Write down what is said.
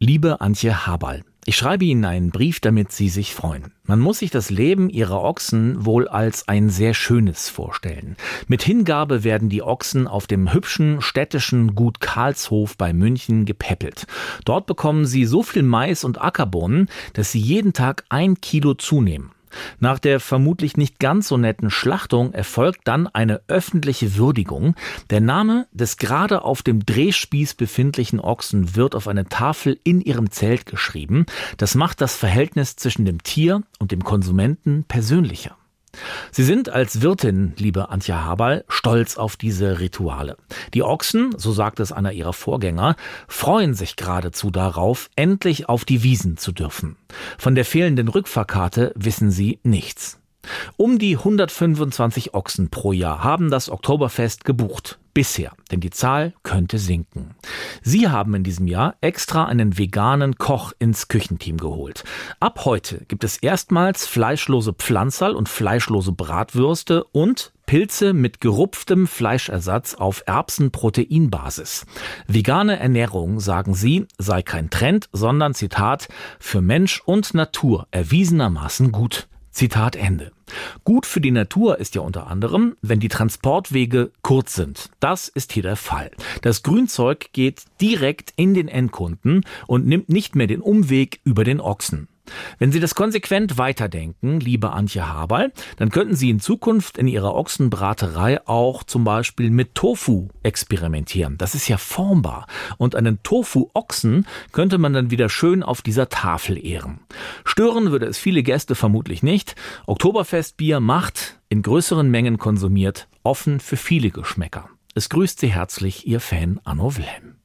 Liebe Antje Haberl, ich schreibe Ihnen einen Brief, damit Sie sich freuen. Man muss sich das Leben Ihrer Ochsen wohl als ein sehr schönes vorstellen. Mit Hingabe werden die Ochsen auf dem hübschen städtischen Gut Karlshof bei München gepäppelt. Dort bekommen sie so viel Mais und Ackerbohnen, dass sie jeden Tag ein Kilo zunehmen. Nach der vermutlich nicht ganz so netten Schlachtung erfolgt dann eine öffentliche Würdigung. Der Name des gerade auf dem Drehspieß befindlichen Ochsen wird auf eine Tafel in ihrem Zelt geschrieben. Das macht das Verhältnis zwischen dem Tier und dem Konsumenten persönlicher. Sie sind als Wirtin, liebe Antje Haberl, stolz auf diese Rituale. Die Ochsen, so sagt es einer ihrer Vorgänger, freuen sich geradezu darauf, endlich auf die Wiesen zu dürfen. Von der fehlenden Rückfahrkarte wissen sie nichts. Um die 125 Ochsen pro Jahr haben das Oktoberfest gebucht. Bisher, denn die Zahl könnte sinken. Sie haben in diesem Jahr extra einen veganen Koch ins Küchenteam geholt. Ab heute gibt es erstmals fleischlose Pflanzerl und fleischlose Bratwürste und Pilze mit gerupftem Fleischersatz auf Erbsenproteinbasis. Vegane Ernährung, sagen sie, sei kein Trend, sondern Zitat, für Mensch und Natur erwiesenermaßen gut. Zitat Ende. Gut für die Natur ist ja unter anderem, wenn die Transportwege kurz sind. Das ist hier der Fall. Das Grünzeug geht direkt in den Endkunden und nimmt nicht mehr den Umweg über den Ochsen. Wenn Sie das konsequent weiterdenken, liebe Antje Haberl, dann könnten Sie in Zukunft in Ihrer Ochsenbraterei auch zum Beispiel mit Tofu experimentieren. Das ist ja formbar. Und einen Tofu-Ochsen könnte man dann wieder schön auf dieser Tafel ehren. Stören würde es viele Gäste vermutlich nicht. Oktoberfestbier macht, in größeren Mengen konsumiert, offen für viele Geschmäcker. Es grüßt Sie herzlich Ihr Fan Anno Wilhelm.